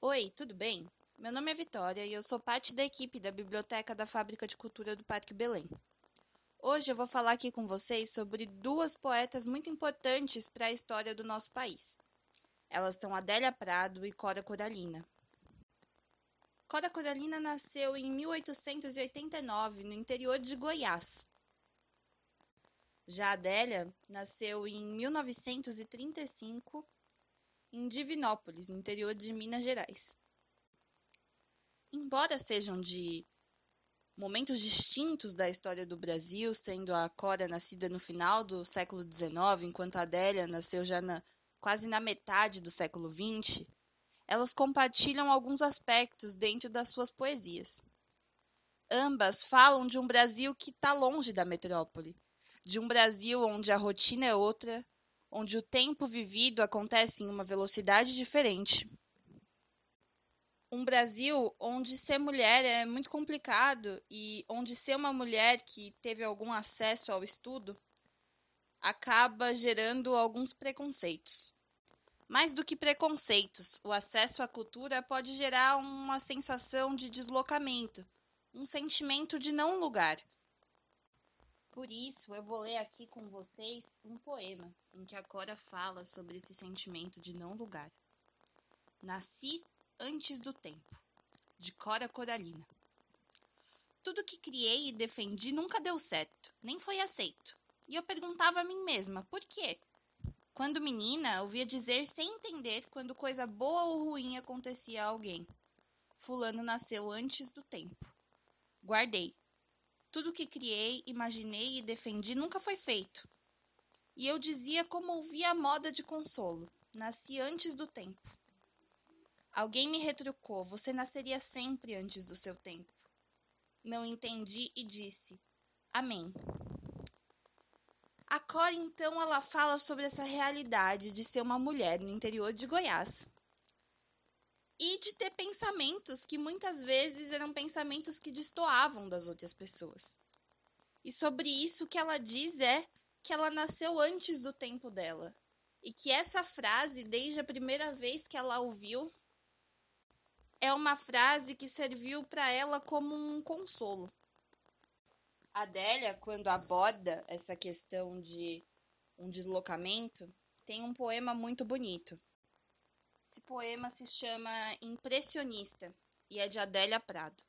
Oi, tudo bem? Meu nome é Vitória e eu sou parte da equipe da Biblioteca da Fábrica de Cultura do Parque Belém. Hoje eu vou falar aqui com vocês sobre duas poetas muito importantes para a história do nosso país. Elas são Adélia Prado e Cora Coralina. Cora Coralina nasceu em 1889 no interior de Goiás. Já Adélia nasceu em 1935 em Divinópolis, no interior de Minas Gerais. Embora sejam de momentos distintos da história do Brasil, sendo a Cora nascida no final do século XIX, enquanto a Adélia nasceu já na, quase na metade do século XX, elas compartilham alguns aspectos dentro das suas poesias. Ambas falam de um Brasil que está longe da metrópole, de um Brasil onde a rotina é outra, onde o tempo vivido acontece em uma velocidade diferente. Um Brasil onde ser mulher é muito complicado e onde ser uma mulher que teve algum acesso ao estudo acaba gerando alguns preconceitos. Mais do que preconceitos, o acesso à cultura pode gerar uma sensação de deslocamento, um sentimento de não lugar, por isso, eu vou ler aqui com vocês um poema em que a Cora fala sobre esse sentimento de não lugar. Nasci antes do tempo, de Cora Coralina. Tudo que criei e defendi nunca deu certo, nem foi aceito. E eu perguntava a mim mesma, por quê? Quando menina, ouvia dizer sem entender quando coisa boa ou ruim acontecia a alguém. Fulano nasceu antes do tempo. Guardei, tudo que criei, imaginei e defendi nunca foi feito. E eu dizia como ouvia a moda de consolo: nasci antes do tempo. Alguém me retrucou: você nasceria sempre antes do seu tempo. Não entendi e disse: Amém. A Cora, então, ela fala sobre essa realidade de ser uma mulher no interior de Goiás e de ter pensamentos que muitas vezes eram pensamentos que destoavam das outras pessoas. E sobre isso que ela diz é que ela nasceu antes do tempo dela. E que essa frase, desde a primeira vez que ela ouviu, é uma frase que serviu para ela como um consolo. Adélia, quando aborda essa questão de um deslocamento, tem um poema muito bonito poema se chama Impressionista e é de Adélia Prado.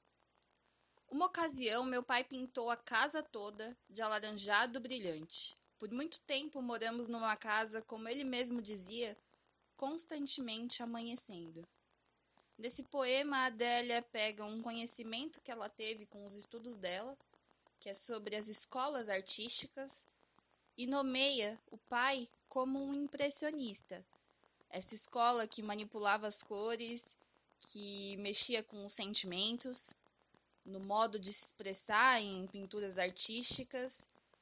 Uma ocasião, meu pai pintou a casa toda de alaranjado brilhante. Por muito tempo moramos numa casa, como ele mesmo dizia, constantemente amanhecendo. Nesse poema, a Adélia pega um conhecimento que ela teve com os estudos dela, que é sobre as escolas artísticas, e nomeia o pai como um impressionista, essa escola que manipulava as cores, que mexia com os sentimentos, no modo de se expressar em pinturas artísticas.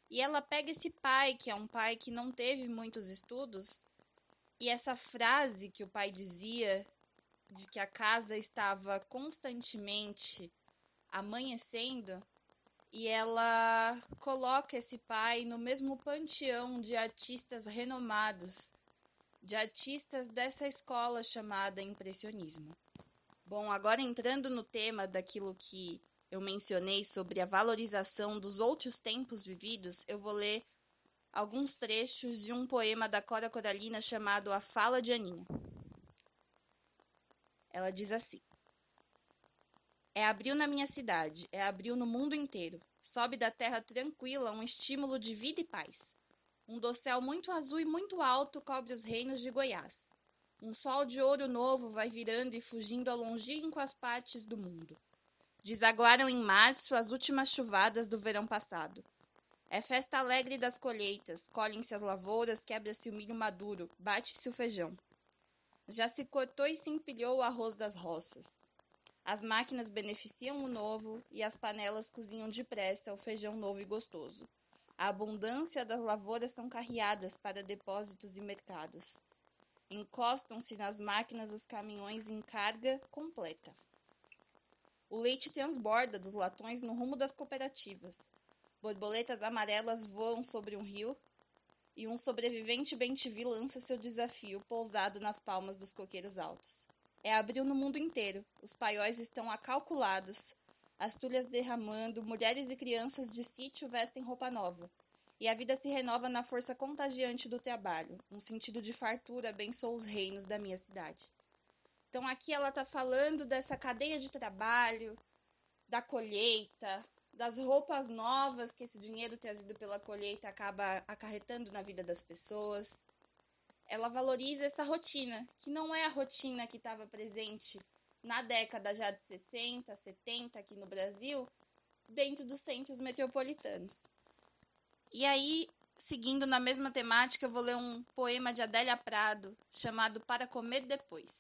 E ela pega esse pai, que é um pai que não teve muitos estudos, e essa frase que o pai dizia de que a casa estava constantemente amanhecendo, e ela coloca esse pai no mesmo panteão de artistas renomados de artistas dessa escola chamada impressionismo. Bom, agora entrando no tema daquilo que eu mencionei sobre a valorização dos outros tempos vividos, eu vou ler alguns trechos de um poema da Cora Coralina chamado A Fala de Aninha. Ela diz assim: É abril na minha cidade, é abril no mundo inteiro. Sobe da terra tranquila um estímulo de vida e paz. Um dossel muito azul e muito alto cobre os reinos de Goiás. Um sol de ouro novo vai virando e fugindo a longínquas partes do mundo. Desaguaram em março as últimas chuvadas do verão passado. É festa alegre das colheitas, colhem-se as lavouras, quebra-se o milho maduro, bate-se o feijão. Já se cortou e se empilhou o arroz das roças. As máquinas beneficiam o novo e as panelas cozinham depressa o feijão novo e gostoso. A abundância das lavouras são carreadas para depósitos e mercados. Encostam-se nas máquinas os caminhões em carga completa. O leite transborda dos latões no rumo das cooperativas. Borboletas amarelas voam sobre um rio e um sobrevivente bem-te-vi lança seu desafio pousado nas palmas dos coqueiros altos. É abril no mundo inteiro. Os paióis estão acalculados, as tulhas derramando, mulheres e crianças de sítio vestem roupa nova. E a vida se renova na força contagiante do trabalho. Um sentido de fartura abençoa os reinos da minha cidade. Então aqui ela está falando dessa cadeia de trabalho, da colheita, das roupas novas que esse dinheiro trazido pela colheita acaba acarretando na vida das pessoas. Ela valoriza essa rotina, que não é a rotina que estava presente na década já de 60, 70 aqui no Brasil, dentro dos centros metropolitanos. E aí, seguindo na mesma temática, eu vou ler um poema de Adélia Prado chamado Para Comer Depois.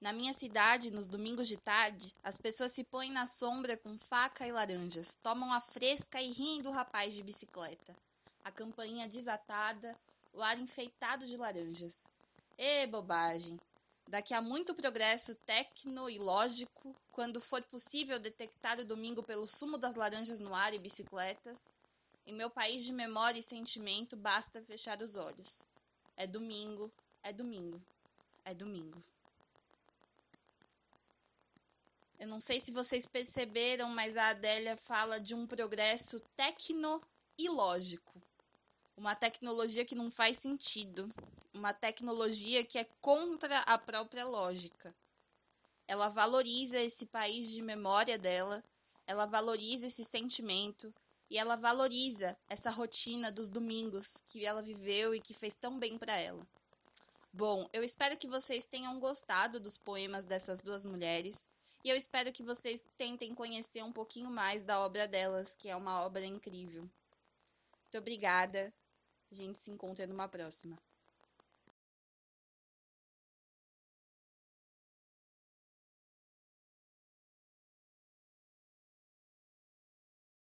Na minha cidade, nos domingos de tarde, as pessoas se põem na sombra com faca e laranjas, tomam a fresca e riem do rapaz de bicicleta. A campainha desatada, o ar enfeitado de laranjas. Ê, bobagem! Daqui a muito progresso tecno e lógico, quando for possível detectar o domingo pelo sumo das laranjas no ar e bicicletas, em meu país de memória e sentimento basta fechar os olhos. É domingo, é domingo, é domingo. Eu não sei se vocês perceberam, mas a Adélia fala de um progresso tecno e lógico. Uma tecnologia que não faz sentido, uma tecnologia que é contra a própria lógica. Ela valoriza esse país de memória dela, ela valoriza esse sentimento e ela valoriza essa rotina dos domingos que ela viveu e que fez tão bem para ela. Bom, eu espero que vocês tenham gostado dos poemas dessas duas mulheres. E eu espero que vocês tentem conhecer um pouquinho mais da obra delas, que é uma obra incrível. Muito obrigada. A gente se encontra numa próxima.